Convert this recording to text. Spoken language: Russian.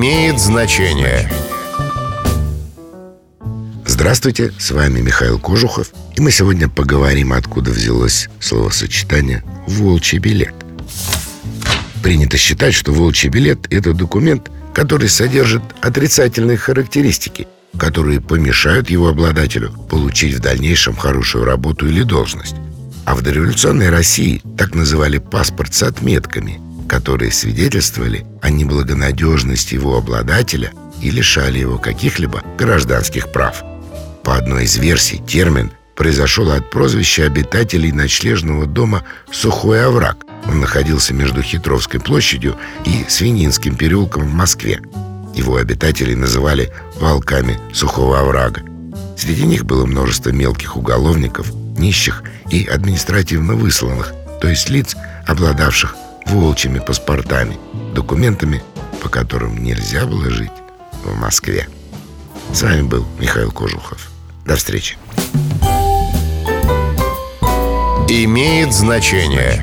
имеет значение. Здравствуйте, с вами Михаил Кожухов, и мы сегодня поговорим, откуда взялось словосочетание «волчий билет». Принято считать, что волчий билет – это документ, который содержит отрицательные характеристики, которые помешают его обладателю получить в дальнейшем хорошую работу или должность. А в дореволюционной России так называли паспорт с отметками, которые свидетельствовали о неблагонадежности его обладателя и лишали его каких-либо гражданских прав. По одной из версий, термин произошел от прозвища обитателей ночлежного дома «Сухой овраг». Он находился между Хитровской площадью и Свининским переулком в Москве. Его обитатели называли «волками сухого оврага». Среди них было множество мелких уголовников, нищих и административно высланных, то есть лиц, обладавших волчьими паспортами, документами, по которым нельзя было жить в Москве. С вами был Михаил Кожухов. До встречи. Имеет значение.